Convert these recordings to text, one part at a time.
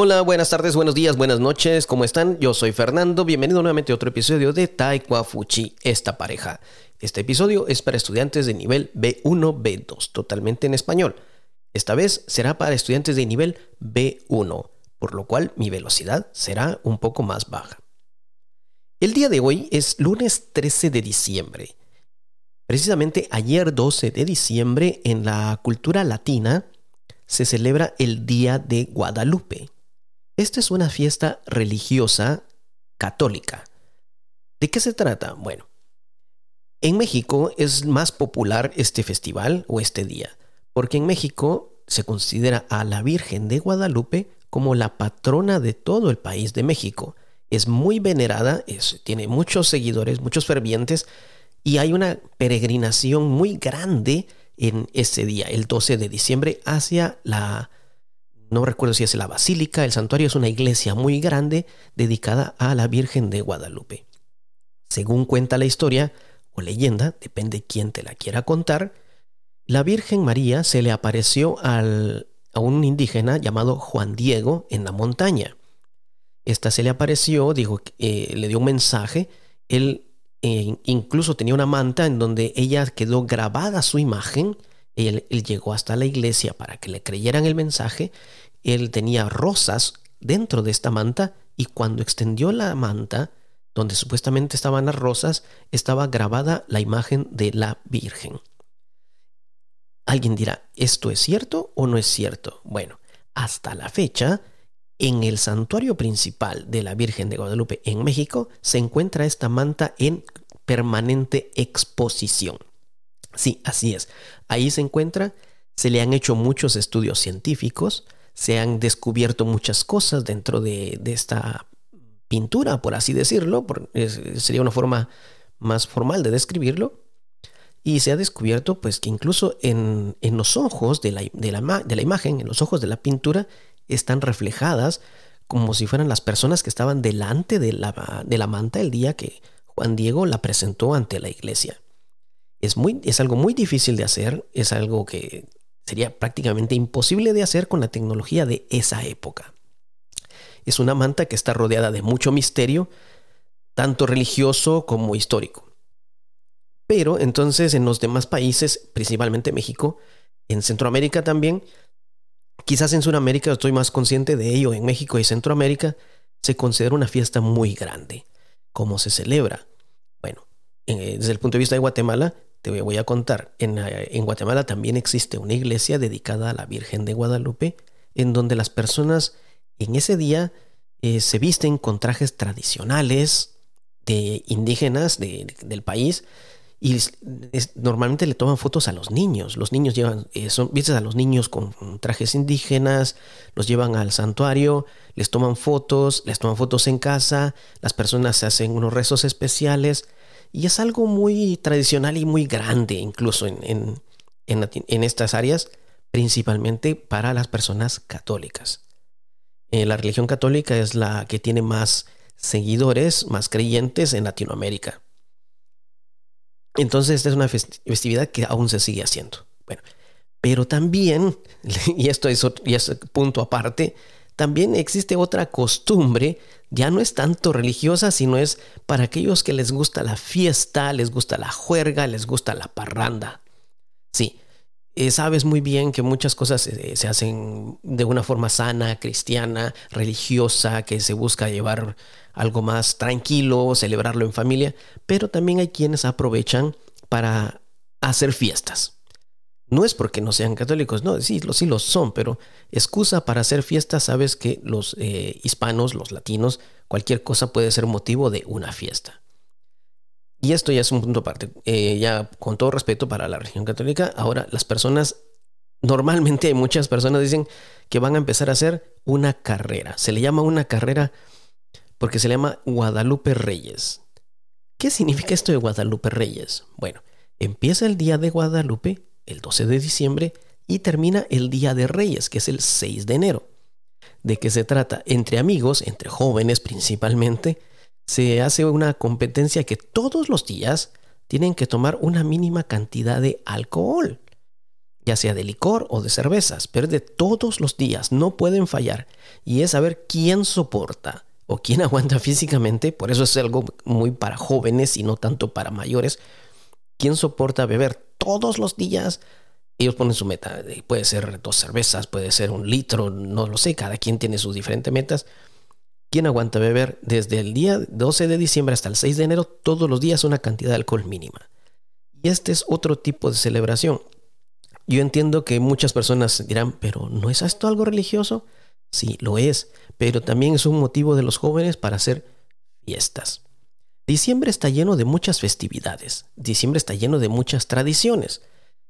Hola, buenas tardes, buenos días, buenas noches, ¿cómo están? Yo soy Fernando, bienvenido nuevamente a otro episodio de Taekwa Fuchi, esta pareja. Este episodio es para estudiantes de nivel B1, B2, totalmente en español. Esta vez será para estudiantes de nivel B1, por lo cual mi velocidad será un poco más baja. El día de hoy es lunes 13 de diciembre. Precisamente ayer 12 de diciembre en la cultura latina se celebra el Día de Guadalupe. Esta es una fiesta religiosa católica. ¿De qué se trata? Bueno, en México es más popular este festival o este día, porque en México se considera a la Virgen de Guadalupe como la patrona de todo el país de México. Es muy venerada, tiene muchos seguidores, muchos fervientes, y hay una peregrinación muy grande en ese día, el 12 de diciembre, hacia la no recuerdo si es la basílica, el santuario es una iglesia muy grande dedicada a la Virgen de Guadalupe. Según cuenta la historia o leyenda, depende quién te la quiera contar, la Virgen María se le apareció a un indígena llamado Juan Diego en la montaña. Esta se le apareció, dijo, eh, le dio un mensaje, él eh, incluso tenía una manta en donde ella quedó grabada su imagen él, llegó hasta la iglesia para que le creyeran el mensaje. Él tenía rosas dentro de esta manta y cuando extendió la manta, donde supuestamente estaban las rosas, estaba grabada la imagen de la Virgen. Alguien dirá, ¿esto es cierto o no es cierto? Bueno, hasta la fecha, en el santuario principal de la Virgen de Guadalupe en México se encuentra esta manta en permanente exposición. Sí, así es. Ahí se encuentra, se le han hecho muchos estudios científicos, se han descubierto muchas cosas dentro de, esta pintura, por así decirlo, sería una forma más formal de describirlo, y se ha descubierto pues que incluso en, los ojos de la, de, la, de la, imagen, en los ojos de la pintura, están reflejadas como si fueran las personas que estaban delante de la, de la manta el día que Juan Diego la presentó ante la iglesia. Es, muy, es algo muy difícil de hacer, es algo que sería prácticamente imposible de hacer con la tecnología de esa época. Es una manta que está rodeada de mucho misterio, tanto religioso como histórico. Pero entonces en los demás países, principalmente México, en Centroamérica también, quizás en Sudamérica estoy más consciente de ello, en México y Centroamérica se considera una fiesta muy grande. ¿Cómo se celebra? Bueno, desde el punto de vista de Guatemala, te voy a contar. Eh, en, Guatemala también existe una iglesia dedicada a la Virgen de Guadalupe, en donde las personas en ese día eh, se visten con trajes tradicionales de indígenas del país y normalmente le toman fotos a los niños. Los niños llevan, eh, son, visten a los niños con trajes indígenas, los llevan al santuario, les toman fotos, les toman fotos en casa, las personas se hacen unos rezos especiales y es algo muy tradicional y muy grande incluso en, estas áreas, principalmente para las personas católicas. Eh, la religión católica es la que tiene más seguidores, más creyentes en Latinoamérica. Entonces, esta es una festividad que aún se sigue haciendo. Bueno, pero también, y esto es, y es punto aparte, también existe otra costumbre, ya no es tanto religiosa, sino es para aquellos que les gusta la fiesta, les gusta la juerga, les gusta la parranda. Sí, eh, sabes muy bien que muchas cosas eh, se hacen de una forma sana, cristiana, religiosa, que se busca llevar algo más tranquilo, celebrarlo en familia, pero también hay quienes aprovechan para hacer fiestas. No es porque no sean católicos, no, sí, sí lo son, pero excusa para hacer fiesta, sabes que los eh, hispanos, los latinos, cualquier cosa puede ser motivo de una fiesta. Y esto ya es un punto aparte. Eh, ya con todo respeto para la religión católica, ahora las personas, normalmente muchas personas dicen que van a empezar a hacer una carrera. Se le llama una carrera porque se le llama Guadalupe Reyes. ¿Qué significa esto de Guadalupe Reyes? Bueno, empieza el día de Guadalupe el 12 de diciembre, y termina el Día de Reyes, que es el 6 de enero. ¿De qué se trata? Entre amigos, entre jóvenes principalmente, se hace una competencia que todos los días tienen que tomar una mínima cantidad de alcohol. ya sea de licor o de cervezas, pero de todos los días, no pueden fallar. Y es saber quién soporta o quién aguanta físicamente, por eso es algo muy para jóvenes y no tanto para mayores, quién soporta beber todos los días. Ellos ponen su meta, puede ser dos cervezas, puede ser un litro, no lo sé, cada quien tiene sus diferentes metas. ¿Quién aguanta beber desde el día 12 de diciembre hasta el 6 de enero todos los días una cantidad de alcohol mínima? Y este es otro tipo de celebración. Yo entiendo que muchas personas dirán, pero ¿no es esto algo religioso? Sí, lo es, pero también es un motivo de los jóvenes para hacer fiestas. Diciembre está lleno de muchas festividades, diciembre está lleno de muchas tradiciones.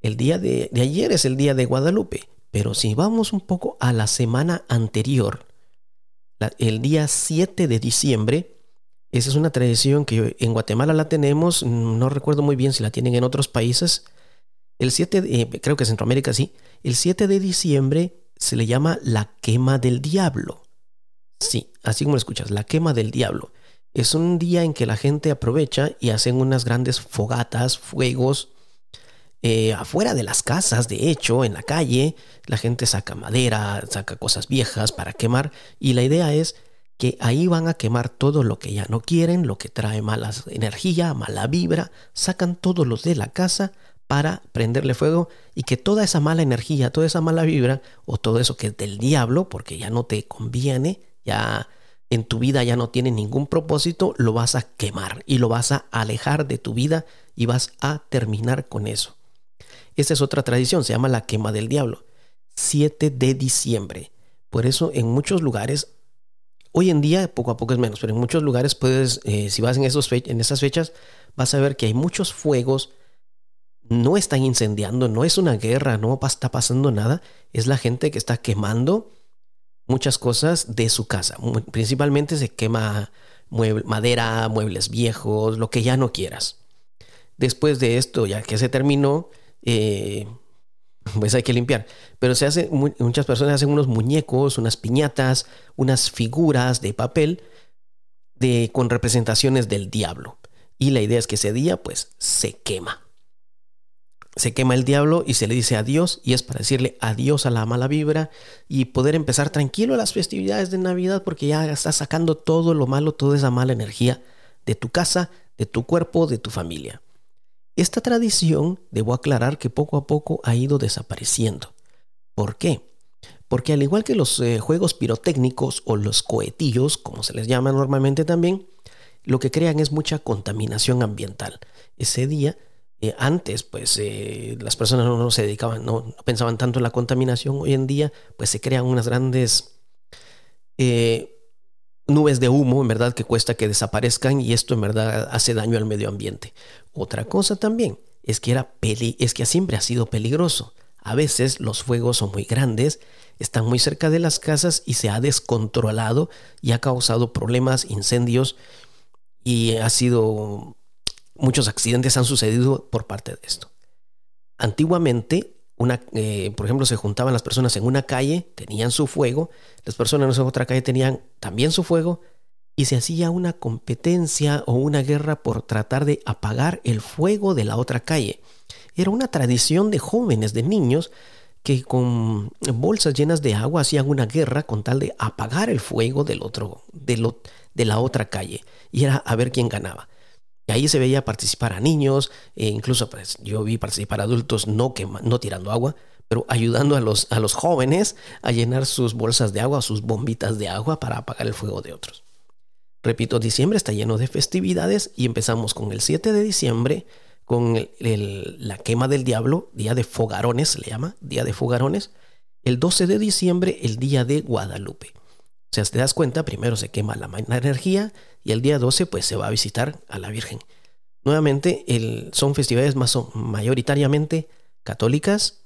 El día de, ayer es el día de Guadalupe, pero si vamos un poco a la semana anterior, el día 7 de diciembre, esa es una tradición que en Guatemala la tenemos, no recuerdo muy bien si la tienen en otros países, el 7, eh, creo que Centroamérica sí, el 7 de diciembre se le llama la quema del diablo. Sí, así como lo escuchas, la quema del diablo. Es un día en que la gente aprovecha y hacen unas grandes fogatas, fuegos, eh, afuera de las casas, de hecho, en la calle, la gente saca madera, saca cosas viejas para quemar y la idea es que ahí van a quemar todo lo que ya no quieren, lo que trae mala energía, mala vibra, sacan todos los de la casa para prenderle fuego y que toda esa mala energía, toda esa mala vibra o todo eso que es del diablo, porque ya no te conviene, ya en tu vida ya no tiene ningún propósito, lo vas a quemar y lo vas a alejar de tu vida y vas a terminar con eso. Esta es otra tradición, se llama la quema del diablo. 7 de diciembre. Por eso en muchos lugares, hoy en día poco a poco es menos, pero en muchos lugares puedes, eh, si vas en, en esas fechas, vas a ver que hay muchos fuegos no están incendiando, no es una guerra, no está pasando nada, es la gente que está quemando muchas cosas de su casa. Principalmente se quema madera, muebles viejos, lo que ya no quieras. Después de esto, ya que se terminó, eh, pues hay que limpiar. Pero se hace, muchas personas hacen unos muñecos, unas piñatas, unas figuras de papel de, con representaciones del diablo. Y la idea es que ese día, pues, se quema se quema el diablo y se le dice adiós y es para decirle adiós a la mala vibra y poder empezar tranquilo las festividades de Navidad porque ya estás sacando todo lo malo, toda esa mala energía de tu casa, de tu cuerpo, de tu familia. Esta tradición, debo aclarar que poco a poco ha ido desapareciendo. ¿Por qué? Porque al igual que los eh, juegos pirotécnicos o los cohetillos, como se les llama normalmente también, lo que crean es mucha contaminación ambiental. Ese día eh, antes, pues eh, las personas no, se dedicaban, no, pensaban tanto en la contaminación. Hoy en día, pues se crean unas grandes eh, nubes de humo, en verdad, que cuesta que desaparezcan y esto en verdad hace daño al medio ambiente. Otra cosa también es que, era peli es que siempre ha sido peligroso. A veces los fuegos son muy grandes, están muy cerca de las casas y se ha descontrolado y ha causado problemas, incendios y ha sido muchos accidentes han sucedido por parte de esto. Antiguamente, una, eh, por ejemplo, se juntaban las personas en una calle, tenían su fuego, las personas en otra calle tenían también su fuego, y se hacía una competencia o una guerra por tratar de apagar el fuego de la otra calle. Era una tradición de jóvenes, de niños, que con bolsas llenas de agua hacían una guerra con tal de apagar el fuego del otro, de, de la otra calle. Y era a ver quién ganaba. Ahí se veía participar a niños, e incluso pues, yo vi participar a adultos no, no tirando agua, pero ayudando a los, a los jóvenes a llenar sus bolsas de agua, sus bombitas de agua para apagar el fuego de otros. Repito, diciembre está lleno de festividades y empezamos con el 7 de diciembre, con la quema del diablo, día de fogarones se le llama, día de fogarones. El 12 de diciembre, el día de Guadalupe. O sea, te das cuenta, primero se quema la energía y el día 12 pues se va a visitar a la Virgen. Nuevamente, son festividades más mayoritariamente católicas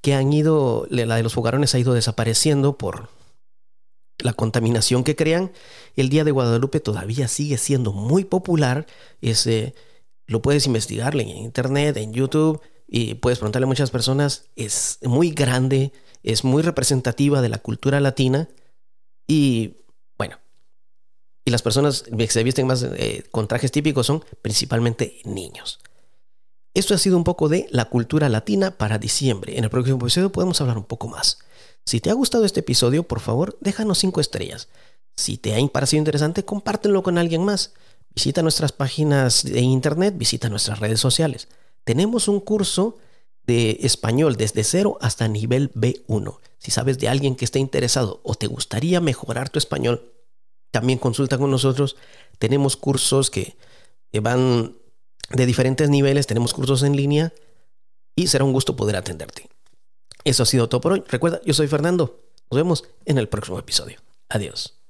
que han ido, la de los fogarones ha ido desapareciendo por la contaminación que crean. El Día de Guadalupe todavía sigue siendo muy popular. Ese, lo puedes investigar en internet, en YouTube, y puedes preguntarle a muchas personas. Es muy grande, es muy representativa de la cultura latina y bueno, y las personas que se visten más eh, con trajes típicos son principalmente niños. Esto ha sido un poco de la cultura latina para diciembre. En el próximo episodio podemos hablar un poco más. Si te ha gustado este episodio, por favor, déjanos 5 estrellas. Si te ha parecido interesante, compártelo con alguien más. Visita nuestras páginas de internet, visita nuestras redes sociales. Tenemos un curso de español desde cero hasta nivel B1. Si sabes de alguien que esté interesado o te gustaría mejorar tu español, también consulta con nosotros. Tenemos cursos que van de diferentes niveles, tenemos cursos en línea y será un gusto poder atenderte. Eso ha sido todo por hoy. Recuerda, yo soy Fernando. Nos vemos en el próximo episodio. Adiós.